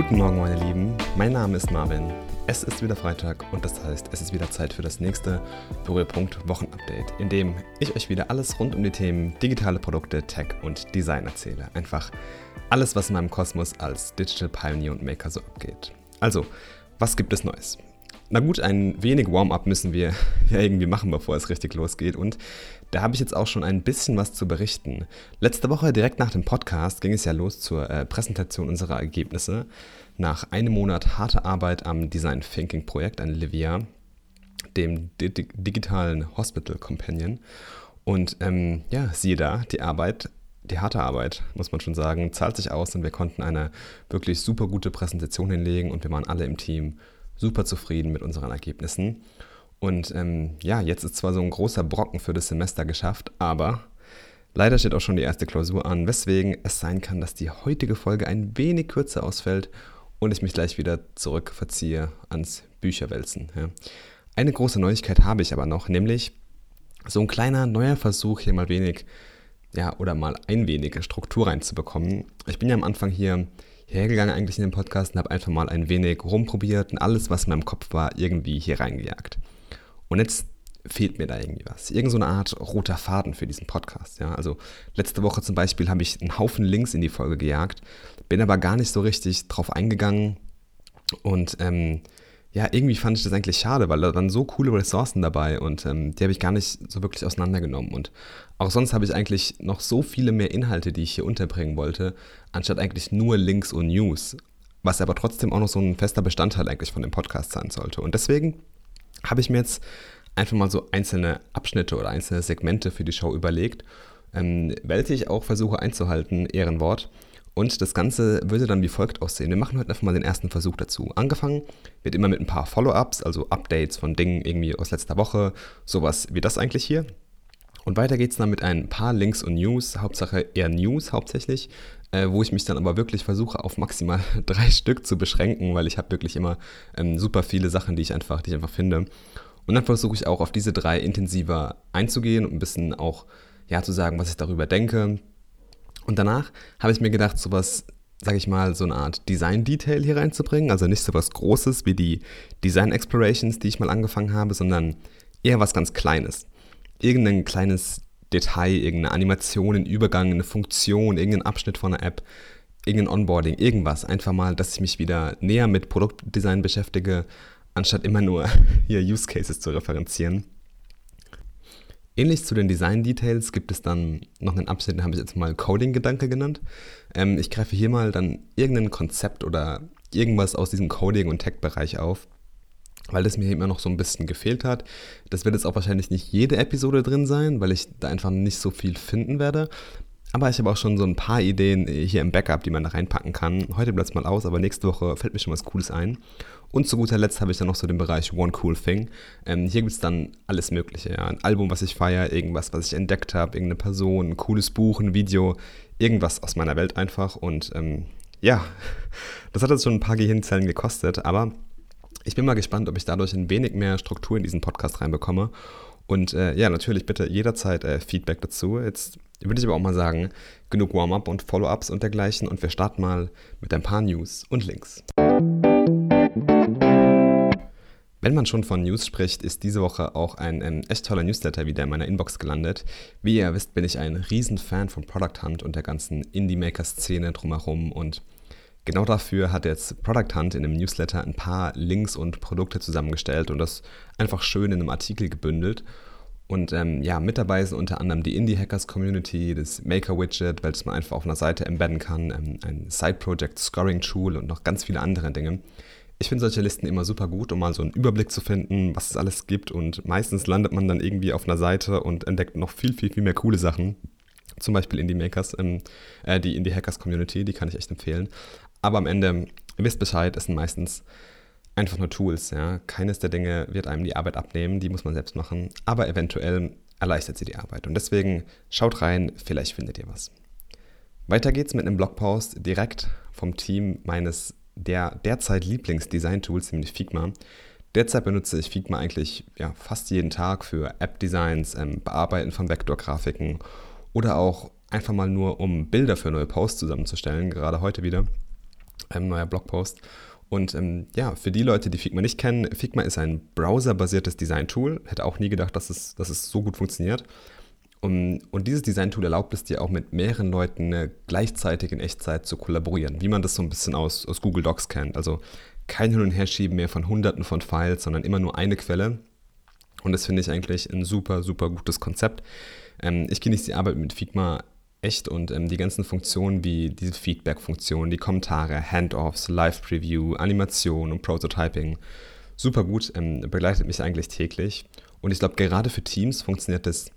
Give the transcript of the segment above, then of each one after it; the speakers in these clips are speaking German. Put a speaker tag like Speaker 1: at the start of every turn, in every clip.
Speaker 1: Guten Morgen, meine Lieben. Mein Name ist Marvin. Es ist wieder Freitag und das heißt, es ist wieder Zeit für das nächste Berührpunkt Wochenupdate, in dem ich euch wieder alles rund um die Themen digitale Produkte, Tech und Design erzähle. Einfach alles, was in meinem Kosmos als Digital Pioneer und Maker so abgeht. Also, was gibt es Neues? Na gut, ein wenig Warm-up müssen wir ja irgendwie machen, bevor es richtig losgeht. Und da habe ich jetzt auch schon ein bisschen was zu berichten. Letzte Woche, direkt nach dem Podcast, ging es ja los zur äh, Präsentation unserer Ergebnisse. Nach einem Monat harter Arbeit am Design Thinking Projekt an Livia, dem di digitalen Hospital Companion. Und ähm, ja, siehe da, die Arbeit die harte Arbeit, muss man schon sagen, zahlt sich aus und wir konnten eine wirklich super gute Präsentation hinlegen und wir waren alle im Team super zufrieden mit unseren Ergebnissen. Und ähm, ja, jetzt ist zwar so ein großer Brocken für das Semester geschafft, aber leider steht auch schon die erste Klausur an, weswegen es sein kann, dass die heutige Folge ein wenig kürzer ausfällt und ich mich gleich wieder zurück verziehe ans Bücherwälzen. Ja. Eine große Neuigkeit habe ich aber noch, nämlich so ein kleiner neuer Versuch, hier mal wenig, ja, oder mal ein wenig Struktur reinzubekommen. Ich bin ja am Anfang hier hergegangen eigentlich in den Podcast und habe einfach mal ein wenig rumprobiert und alles, was in meinem Kopf war, irgendwie hier reingejagt. Und jetzt fehlt mir da irgendwie was. Irgend so eine Art roter Faden für diesen Podcast. Ja? Also letzte Woche zum Beispiel habe ich einen Haufen Links in die Folge gejagt, bin aber gar nicht so richtig drauf eingegangen und ähm, ja, irgendwie fand ich das eigentlich schade, weil da waren so coole Ressourcen dabei und ähm, die habe ich gar nicht so wirklich auseinandergenommen. Und auch sonst habe ich eigentlich noch so viele mehr Inhalte, die ich hier unterbringen wollte, anstatt eigentlich nur Links und News, was aber trotzdem auch noch so ein fester Bestandteil eigentlich von dem Podcast sein sollte. Und deswegen habe ich mir jetzt einfach mal so einzelne Abschnitte oder einzelne Segmente für die Show überlegt, ähm, welche ich auch versuche einzuhalten, Ehrenwort. Und das Ganze würde dann wie folgt aussehen. Wir machen heute einfach mal den ersten Versuch dazu. Angefangen wird immer mit ein paar Follow-ups, also Updates von Dingen irgendwie aus letzter Woche, sowas wie das eigentlich hier. Und weiter geht es dann mit ein paar Links und News, Hauptsache eher News hauptsächlich, äh, wo ich mich dann aber wirklich versuche auf maximal drei Stück zu beschränken, weil ich habe wirklich immer ähm, super viele Sachen, die ich einfach, die ich einfach finde. Und dann versuche ich auch auf diese drei intensiver einzugehen und ein bisschen auch ja zu sagen, was ich darüber denke, und danach habe ich mir gedacht, sowas, sage ich mal, so eine Art Design-Detail hier reinzubringen. Also nicht so was Großes wie die Design Explorations, die ich mal angefangen habe, sondern eher was ganz Kleines. Irgendein kleines Detail, irgendeine Animation, ein Übergang, eine Funktion, irgendein Abschnitt von einer App, irgendein Onboarding, irgendwas. Einfach mal, dass ich mich wieder näher mit Produktdesign beschäftige, anstatt immer nur hier Use Cases zu referenzieren. Ähnlich zu den Design-Details gibt es dann noch einen Abschnitt, den habe ich jetzt mal Coding-Gedanke genannt. Ähm, ich greife hier mal dann irgendein Konzept oder irgendwas aus diesem Coding- und Tech-Bereich auf, weil das mir immer noch so ein bisschen gefehlt hat. Das wird jetzt auch wahrscheinlich nicht jede Episode drin sein, weil ich da einfach nicht so viel finden werde. Aber ich habe auch schon so ein paar Ideen hier im Backup, die man da reinpacken kann. Heute bleibt es mal aus, aber nächste Woche fällt mir schon was Cooles ein. Und zu guter Letzt habe ich dann noch so den Bereich One Cool Thing. Ähm, hier gibt es dann alles Mögliche. Ja. Ein Album, was ich feiere, irgendwas, was ich entdeckt habe, irgendeine Person, ein cooles Buch, ein Video, irgendwas aus meiner Welt einfach. Und ähm, ja, das hat jetzt schon ein paar Gehirnzellen gekostet, aber ich bin mal gespannt, ob ich dadurch ein wenig mehr Struktur in diesen Podcast reinbekomme. Und äh, ja, natürlich bitte jederzeit äh, Feedback dazu. Jetzt würde ich aber auch mal sagen, genug Warm-up und Follow-ups und dergleichen. Und wir starten mal mit ein paar News und Links. Wenn man schon von News spricht, ist diese Woche auch ein, ein, echt toller Newsletter wieder in meiner Inbox gelandet. Wie ihr wisst, bin ich ein Riesenfan von Product Hunt und der ganzen Indie-Maker-Szene drumherum und genau dafür hat jetzt Product Hunt in einem Newsletter ein paar Links und Produkte zusammengestellt und das einfach schön in einem Artikel gebündelt. Und ähm, ja, mit dabei sind unter anderem die Indie-Hackers-Community, das Maker-Widget, welches man einfach auf einer Seite embedden kann, ähm, ein Side-Project-Scoring-Tool und noch ganz viele andere Dinge. Ich finde solche Listen immer super gut, um mal so einen Überblick zu finden, was es alles gibt. Und meistens landet man dann irgendwie auf einer Seite und entdeckt noch viel, viel, viel mehr coole Sachen. Zum Beispiel Indie Makers, ähm, äh, die Indie Hackers Community, die kann ich echt empfehlen. Aber am Ende, ihr wisst Bescheid, es sind meistens einfach nur Tools. Ja? Keines der Dinge wird einem die Arbeit abnehmen, die muss man selbst machen. Aber eventuell erleichtert sie die Arbeit. Und deswegen schaut rein, vielleicht findet ihr was. Weiter geht's mit einem Blogpost direkt vom Team meines der derzeit Lieblingsdesign-Tools, nämlich Figma. Derzeit benutze ich Figma eigentlich ja, fast jeden Tag für App-Designs, ähm, Bearbeiten von Vektorgrafiken oder auch einfach mal nur, um Bilder für neue Posts zusammenzustellen, gerade heute wieder. Ein neuer Blogpost. Und ähm, ja, für die Leute, die Figma nicht kennen, Figma ist ein browserbasiertes Design-Tool. Hätte auch nie gedacht, dass es, dass es so gut funktioniert. Und, und dieses Design-Tool erlaubt es dir auch mit mehreren Leuten gleichzeitig in Echtzeit zu kollaborieren, wie man das so ein bisschen aus, aus Google Docs kennt. Also kein Hin- und Herschieben mehr von Hunderten von Files, sondern immer nur eine Quelle. Und das finde ich eigentlich ein super, super gutes Konzept. Ähm, ich genieße die Arbeit mit Figma echt und ähm, die ganzen Funktionen wie diese Feedback-Funktion, die Kommentare, Handoffs, Live-Preview, Animation und Prototyping, super gut, ähm, begleitet mich eigentlich täglich. Und ich glaube, gerade für Teams funktioniert das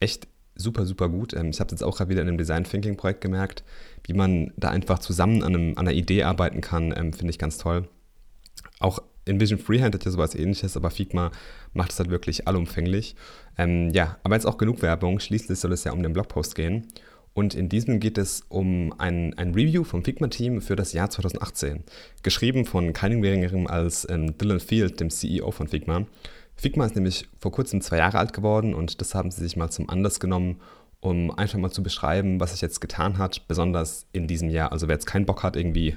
Speaker 1: echt super, super gut. Ähm, ich habe jetzt auch gerade wieder in einem Design Thinking Projekt gemerkt, wie man da einfach zusammen an, einem, an einer Idee arbeiten kann, ähm, finde ich ganz toll. Auch InVision Freehand hat ja sowas ähnliches, aber Figma macht es halt wirklich allumfänglich. Ähm, ja, aber jetzt auch genug Werbung. Schließlich soll es ja um den Blogpost gehen. Und in diesem geht es um ein, ein Review vom Figma-Team für das Jahr 2018. Geschrieben von keinem geringeren als ähm, Dylan Field, dem CEO von Figma. Figma ist nämlich vor kurzem zwei Jahre alt geworden und das haben sie sich mal zum Anlass genommen, um einfach mal zu beschreiben, was sich jetzt getan hat, besonders in diesem Jahr. Also wer jetzt keinen Bock hat, irgendwie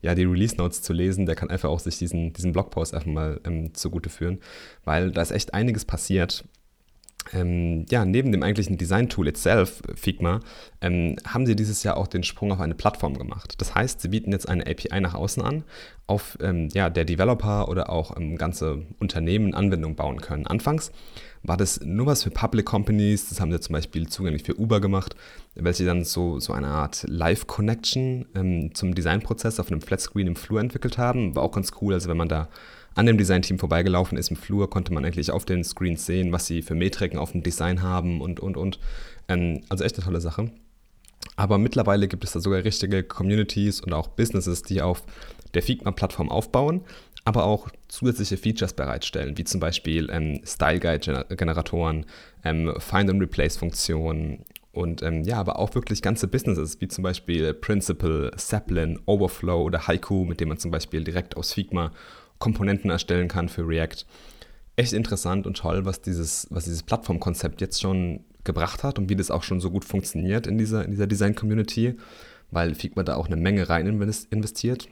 Speaker 1: ja, die Release Notes zu lesen, der kann einfach auch sich diesen, diesen Blogpost einfach mal ähm, zugute führen, weil da ist echt einiges passiert. Ähm, ja, neben dem eigentlichen Design-Tool itself, Figma, ähm, haben sie dieses Jahr auch den Sprung auf eine Plattform gemacht. Das heißt, sie bieten jetzt eine API nach außen an, auf ähm, ja, der Developer oder auch ähm, ganze Unternehmen Anwendungen bauen können. Anfangs war das nur was für Public Companies, das haben sie zum Beispiel zugänglich für Uber gemacht, welche dann so, so eine Art Live-Connection ähm, zum Designprozess auf einem Flatscreen im Flur entwickelt haben. War auch ganz cool, also wenn man da an dem Designteam vorbeigelaufen ist im Flur, konnte man eigentlich auf den Screens sehen, was sie für Metriken auf dem Design haben und, und, und. Ähm, also echt eine tolle Sache. Aber mittlerweile gibt es da sogar richtige Communities und auch Businesses, die auf der Figma-Plattform aufbauen aber auch zusätzliche Features bereitstellen, wie zum Beispiel ähm, Style Guide-Generatoren, ähm, Find and Replace-Funktionen und ähm, ja, aber auch wirklich ganze Businesses, wie zum Beispiel Principal, Zeppelin, Overflow oder Haiku, mit dem man zum Beispiel direkt aus Figma Komponenten erstellen kann für React. Echt interessant und toll, was dieses, was dieses Plattformkonzept jetzt schon gebracht hat und wie das auch schon so gut funktioniert in dieser, in dieser Design-Community, weil Figma da auch eine Menge rein investiert.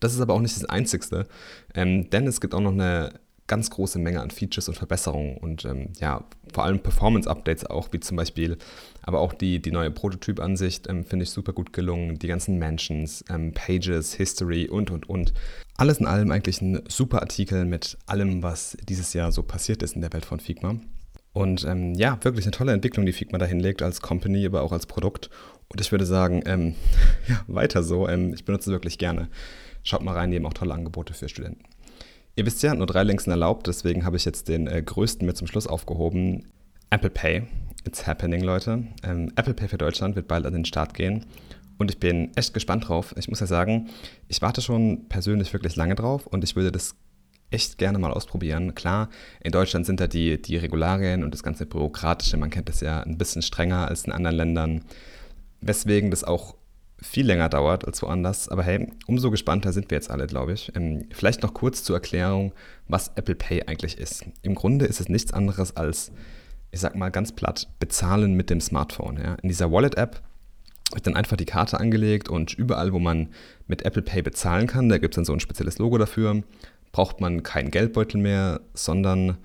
Speaker 1: Das ist aber auch nicht das Einzigste, ähm, denn es gibt auch noch eine ganz große Menge an Features und Verbesserungen und ähm, ja, vor allem Performance-Updates auch, wie zum Beispiel, aber auch die, die neue Prototyp-Ansicht ähm, finde ich super gut gelungen, die ganzen Mentions, ähm, Pages, History und und und. Alles in allem eigentlich ein super Artikel mit allem, was dieses Jahr so passiert ist in der Welt von Figma. Und ähm, ja, wirklich eine tolle Entwicklung, die Figma da hinlegt als Company, aber auch als Produkt. Und ich würde sagen, ähm, ja, weiter so. Ähm, ich benutze es wirklich gerne. Schaut mal rein, die haben auch tolle Angebote für Studenten. Ihr wisst ja, nur drei Links sind erlaubt, deswegen habe ich jetzt den äh, größten mit zum Schluss aufgehoben. Apple Pay. It's happening, Leute. Ähm, Apple Pay für Deutschland wird bald an den Start gehen. Und ich bin echt gespannt drauf. Ich muss ja sagen, ich warte schon persönlich wirklich lange drauf und ich würde das echt gerne mal ausprobieren. Klar, in Deutschland sind da die, die Regularien und das ganze Bürokratische, man kennt das ja ein bisschen strenger als in anderen Ländern, weswegen das auch viel länger dauert als woanders. Aber hey, umso gespannter sind wir jetzt alle, glaube ich. Ähm, vielleicht noch kurz zur Erklärung, was Apple Pay eigentlich ist. Im Grunde ist es nichts anderes als, ich sag mal ganz platt, bezahlen mit dem Smartphone. Ja? In dieser Wallet-App wird dann einfach die Karte angelegt und überall, wo man mit Apple Pay bezahlen kann, da gibt es dann so ein spezielles Logo dafür, braucht man keinen Geldbeutel mehr, sondern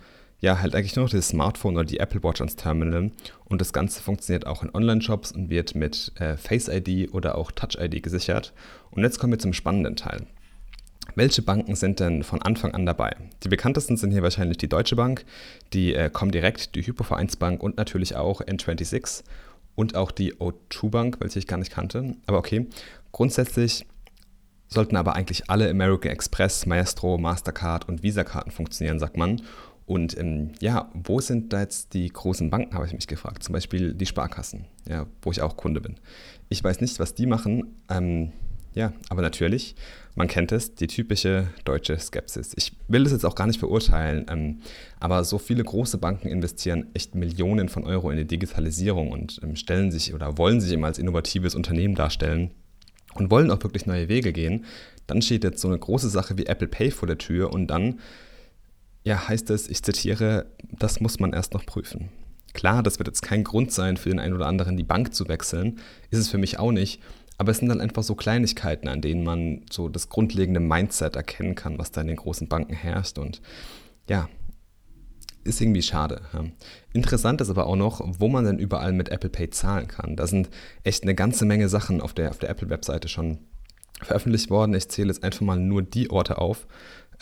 Speaker 1: ja, halt eigentlich nur noch das Smartphone oder die Apple Watch ans Terminal. Und das Ganze funktioniert auch in Online-Shops und wird mit äh, Face ID oder auch Touch ID gesichert. Und jetzt kommen wir zum spannenden Teil. Welche Banken sind denn von Anfang an dabei? Die bekanntesten sind hier wahrscheinlich die Deutsche Bank, die äh, Comdirect, die Hypovereinsbank und natürlich auch N26 und auch die O2 Bank, welche ich gar nicht kannte. Aber okay, grundsätzlich sollten aber eigentlich alle American Express, Maestro, Mastercard und Visa-Karten funktionieren, sagt man. Und ähm, ja, wo sind da jetzt die großen Banken, habe ich mich gefragt. Zum Beispiel die Sparkassen, ja, wo ich auch Kunde bin. Ich weiß nicht, was die machen. Ähm, ja, aber natürlich, man kennt es, die typische deutsche Skepsis. Ich will das jetzt auch gar nicht verurteilen, ähm, aber so viele große Banken investieren echt Millionen von Euro in die Digitalisierung und ähm, stellen sich oder wollen sich immer als innovatives Unternehmen darstellen und wollen auch wirklich neue Wege gehen. Dann steht jetzt so eine große Sache wie Apple Pay vor der Tür und dann ja, heißt es, ich zitiere, das muss man erst noch prüfen. Klar, das wird jetzt kein Grund sein, für den einen oder anderen die Bank zu wechseln, ist es für mich auch nicht, Aber es sind dann einfach so Kleinigkeiten, an denen man so das grundlegende Mindset erkennen kann, was da in den großen Banken herrscht. Und ja, ist irgendwie schade. Interessant ist aber auch noch, wo man denn überall mit Apple Pay zahlen kann. Da sind echt eine ganze Menge Sachen auf der, auf der Apple-Webseite schon veröffentlicht worden. Ich zähle jetzt einfach mal nur die Orte auf,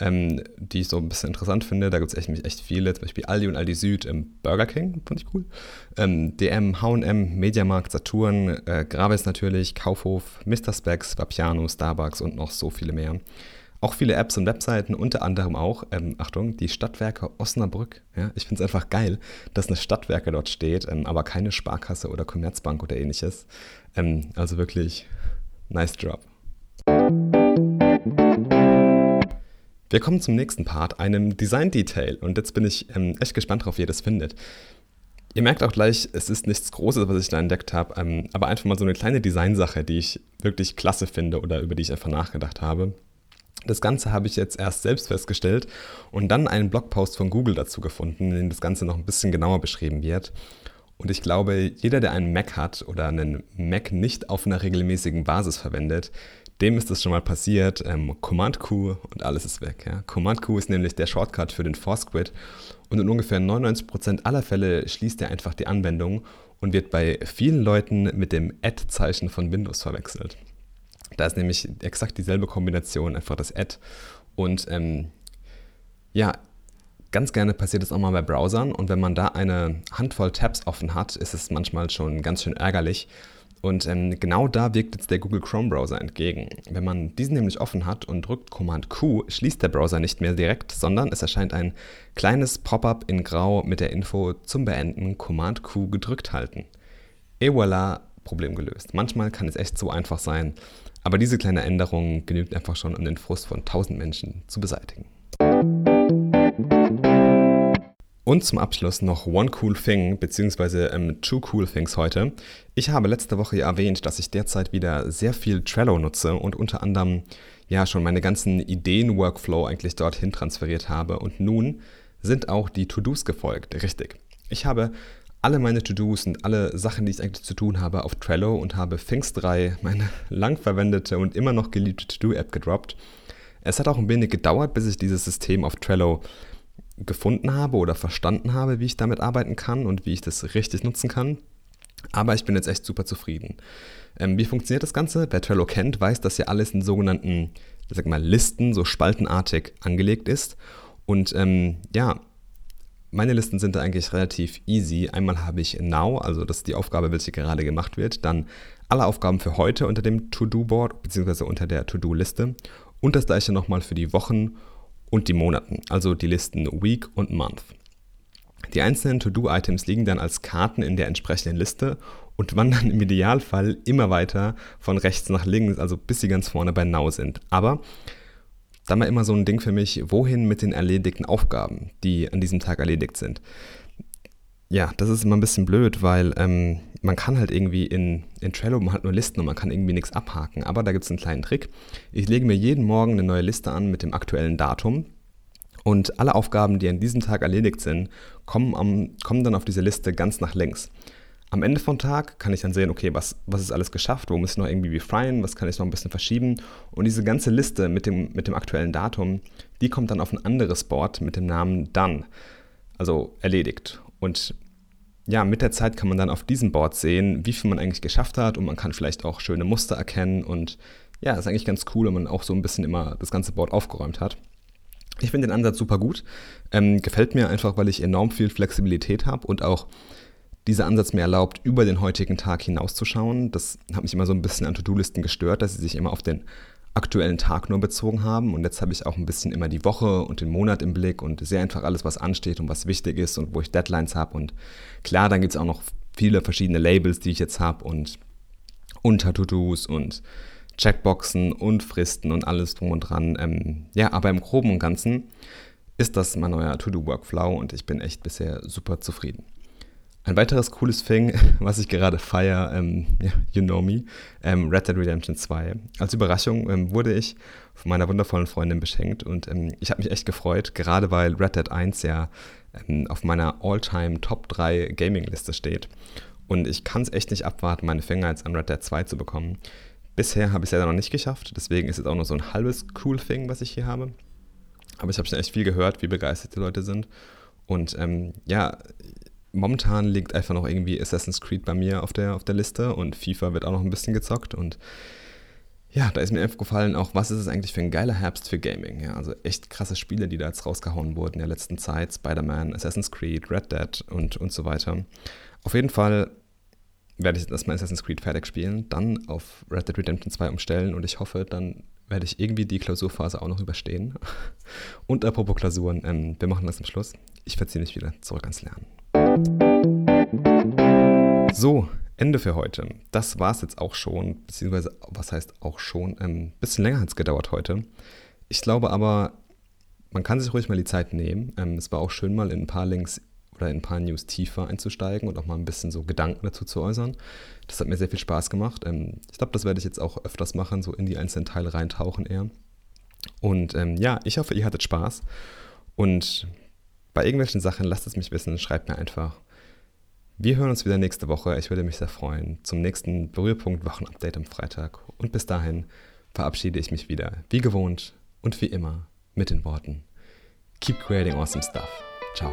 Speaker 1: ähm, die ich so ein bisschen interessant finde. Da gibt es echt, echt viele, zum Beispiel Aldi und Aldi Süd im Burger King, fand ich cool. Ähm, DM, H&M, Mediamarkt, Saturn, äh, Gravis natürlich, Kaufhof, Mr. Specs, Vapiano, Starbucks und noch so viele mehr. Auch viele Apps und Webseiten, unter anderem auch, ähm, Achtung, die Stadtwerke Osnabrück. Ja, ich finde es einfach geil, dass eine Stadtwerke dort steht, ähm, aber keine Sparkasse oder Commerzbank oder ähnliches. Ähm, also wirklich nice job. Wir kommen zum nächsten Part, einem Design-Detail. Und jetzt bin ich ähm, echt gespannt darauf, wie ihr das findet. Ihr merkt auch gleich, es ist nichts Großes, was ich da entdeckt habe, ähm, aber einfach mal so eine kleine Designsache, die ich wirklich klasse finde oder über die ich einfach nachgedacht habe. Das Ganze habe ich jetzt erst selbst festgestellt und dann einen Blogpost von Google dazu gefunden, in dem das Ganze noch ein bisschen genauer beschrieben wird. Und ich glaube, jeder, der einen Mac hat oder einen Mac nicht auf einer regelmäßigen Basis verwendet, dem ist das schon mal passiert. Ähm, Command Q und alles ist weg. Ja. Command Q ist nämlich der Shortcut für den Force und in ungefähr 99% aller Fälle schließt er einfach die Anwendung und wird bei vielen Leuten mit dem Add-Zeichen von Windows verwechselt. Da ist nämlich exakt dieselbe Kombination, einfach das Add. Und ähm, ja, ganz gerne passiert es auch mal bei Browsern und wenn man da eine Handvoll Tabs offen hat, ist es manchmal schon ganz schön ärgerlich, und ähm, genau da wirkt jetzt der Google Chrome Browser entgegen. Wenn man diesen nämlich offen hat und drückt Command Q, schließt der Browser nicht mehr direkt, sondern es erscheint ein kleines Pop-up in Grau mit der Info zum Beenden Command Q gedrückt halten. Et voilà, Problem gelöst. Manchmal kann es echt so einfach sein, aber diese kleine Änderung genügt einfach schon, um den Frust von 1000 Menschen zu beseitigen. Und zum Abschluss noch One Cool Thing, beziehungsweise ähm, Two Cool Things heute. Ich habe letzte Woche erwähnt, dass ich derzeit wieder sehr viel Trello nutze und unter anderem ja schon meine ganzen Ideen-Workflow eigentlich dorthin transferiert habe. Und nun sind auch die To-Dos gefolgt, richtig. Ich habe alle meine To-Dos und alle Sachen, die ich eigentlich zu tun habe, auf Trello und habe Things 3, meine lang verwendete und immer noch geliebte To-Do-App gedroppt. Es hat auch ein wenig gedauert, bis ich dieses System auf Trello gefunden habe oder verstanden habe, wie ich damit arbeiten kann und wie ich das richtig nutzen kann. Aber ich bin jetzt echt super zufrieden. Ähm, wie funktioniert das Ganze? Wer Trello kennt, weiß, dass ja alles in sogenannten, sag mal, Listen, so spaltenartig angelegt ist. Und ähm, ja, meine Listen sind da eigentlich relativ easy. Einmal habe ich Now, also das ist die Aufgabe, welche gerade gemacht wird. Dann alle Aufgaben für heute unter dem To-Do-Board, beziehungsweise unter der To-Do-Liste. Und das gleiche nochmal für die Wochen und die Monaten, also die Listen Week und Month. Die einzelnen To-Do-Items liegen dann als Karten in der entsprechenden Liste und wandern im Idealfall immer weiter von rechts nach links, also bis sie ganz vorne bei Now sind. Aber dann war immer so ein Ding für mich, wohin mit den erledigten Aufgaben, die an diesem Tag erledigt sind. Ja, das ist immer ein bisschen blöd, weil ähm, man kann halt irgendwie in, in Trello, hat nur Listen und man kann irgendwie nichts abhaken. Aber da gibt es einen kleinen Trick. Ich lege mir jeden Morgen eine neue Liste an mit dem aktuellen Datum. Und alle Aufgaben, die an diesem Tag erledigt sind, kommen, am, kommen dann auf diese Liste ganz nach links. Am Ende vom Tag kann ich dann sehen, okay, was, was ist alles geschafft, wo muss ich noch irgendwie befreien, was kann ich noch ein bisschen verschieben. Und diese ganze Liste mit dem, mit dem aktuellen Datum, die kommt dann auf ein anderes Board mit dem Namen Done, also erledigt. Und ja, mit der Zeit kann man dann auf diesem Board sehen, wie viel man eigentlich geschafft hat und man kann vielleicht auch schöne Muster erkennen und ja, ist eigentlich ganz cool, wenn man auch so ein bisschen immer das ganze Board aufgeräumt hat. Ich finde den Ansatz super gut. Ähm, gefällt mir einfach, weil ich enorm viel Flexibilität habe und auch dieser Ansatz mir erlaubt, über den heutigen Tag hinauszuschauen. Das hat mich immer so ein bisschen an To-Do-Listen gestört, dass sie sich immer auf den aktuellen Tag nur bezogen haben. Und jetzt habe ich auch ein bisschen immer die Woche und den Monat im Blick und sehe einfach alles, was ansteht und was wichtig ist und wo ich Deadlines habe. Und klar, dann gibt es auch noch viele verschiedene Labels, die ich jetzt habe und Unter-To-Dos und Checkboxen und Fristen und alles drum und dran. Ähm, ja, aber im Groben und Ganzen ist das mein neuer To-Do-Workflow und ich bin echt bisher super zufrieden. Ein weiteres cooles Thing, was ich gerade feiere, ähm, ja, you know me, ähm, Red Dead Redemption 2. Als Überraschung ähm, wurde ich von meiner wundervollen Freundin beschenkt und ähm, ich habe mich echt gefreut, gerade weil Red Dead 1 ja ähm, auf meiner All-Time Top 3 Gaming-Liste steht. Und ich kann es echt nicht abwarten, meine Finger jetzt an Red Dead 2 zu bekommen. Bisher habe ich es leider noch nicht geschafft, deswegen ist es auch nur so ein halbes cool Thing, was ich hier habe. Aber ich habe schon echt viel gehört, wie begeistert die Leute sind. Und ähm, ja, momentan liegt einfach noch irgendwie Assassin's Creed bei mir auf der, auf der Liste und FIFA wird auch noch ein bisschen gezockt. Und ja, da ist mir aufgefallen, auch was ist es eigentlich für ein geiler Herbst für Gaming. Ja, also echt krasse Spiele, die da jetzt rausgehauen wurden in der letzten Zeit. Spider-Man, Assassin's Creed, Red Dead und, und so weiter. Auf jeden Fall werde ich jetzt erstmal Assassin's Creed fertig spielen, dann auf Red Dead Redemption 2 umstellen und ich hoffe, dann werde ich irgendwie die Klausurphase auch noch überstehen. Und apropos Klausuren, ähm, wir machen das zum Schluss. Ich verziehe mich wieder zurück ans Lernen. So, Ende für heute. Das war es jetzt auch schon, beziehungsweise, was heißt auch schon, ein ähm, bisschen länger hat es gedauert heute. Ich glaube aber, man kann sich ruhig mal die Zeit nehmen. Ähm, es war auch schön, mal in ein paar Links oder in ein paar News tiefer einzusteigen und auch mal ein bisschen so Gedanken dazu zu äußern. Das hat mir sehr viel Spaß gemacht. Ähm, ich glaube, das werde ich jetzt auch öfters machen, so in die einzelnen Teile reintauchen eher. Und ähm, ja, ich hoffe, ihr hattet Spaß. Und bei irgendwelchen Sachen lasst es mich wissen, schreibt mir einfach. Wir hören uns wieder nächste Woche. Ich würde mich sehr freuen. Zum nächsten Berührpunkt Wochenupdate am Freitag. Und bis dahin verabschiede ich mich wieder, wie gewohnt und wie immer, mit den Worten: Keep creating awesome stuff. Ciao.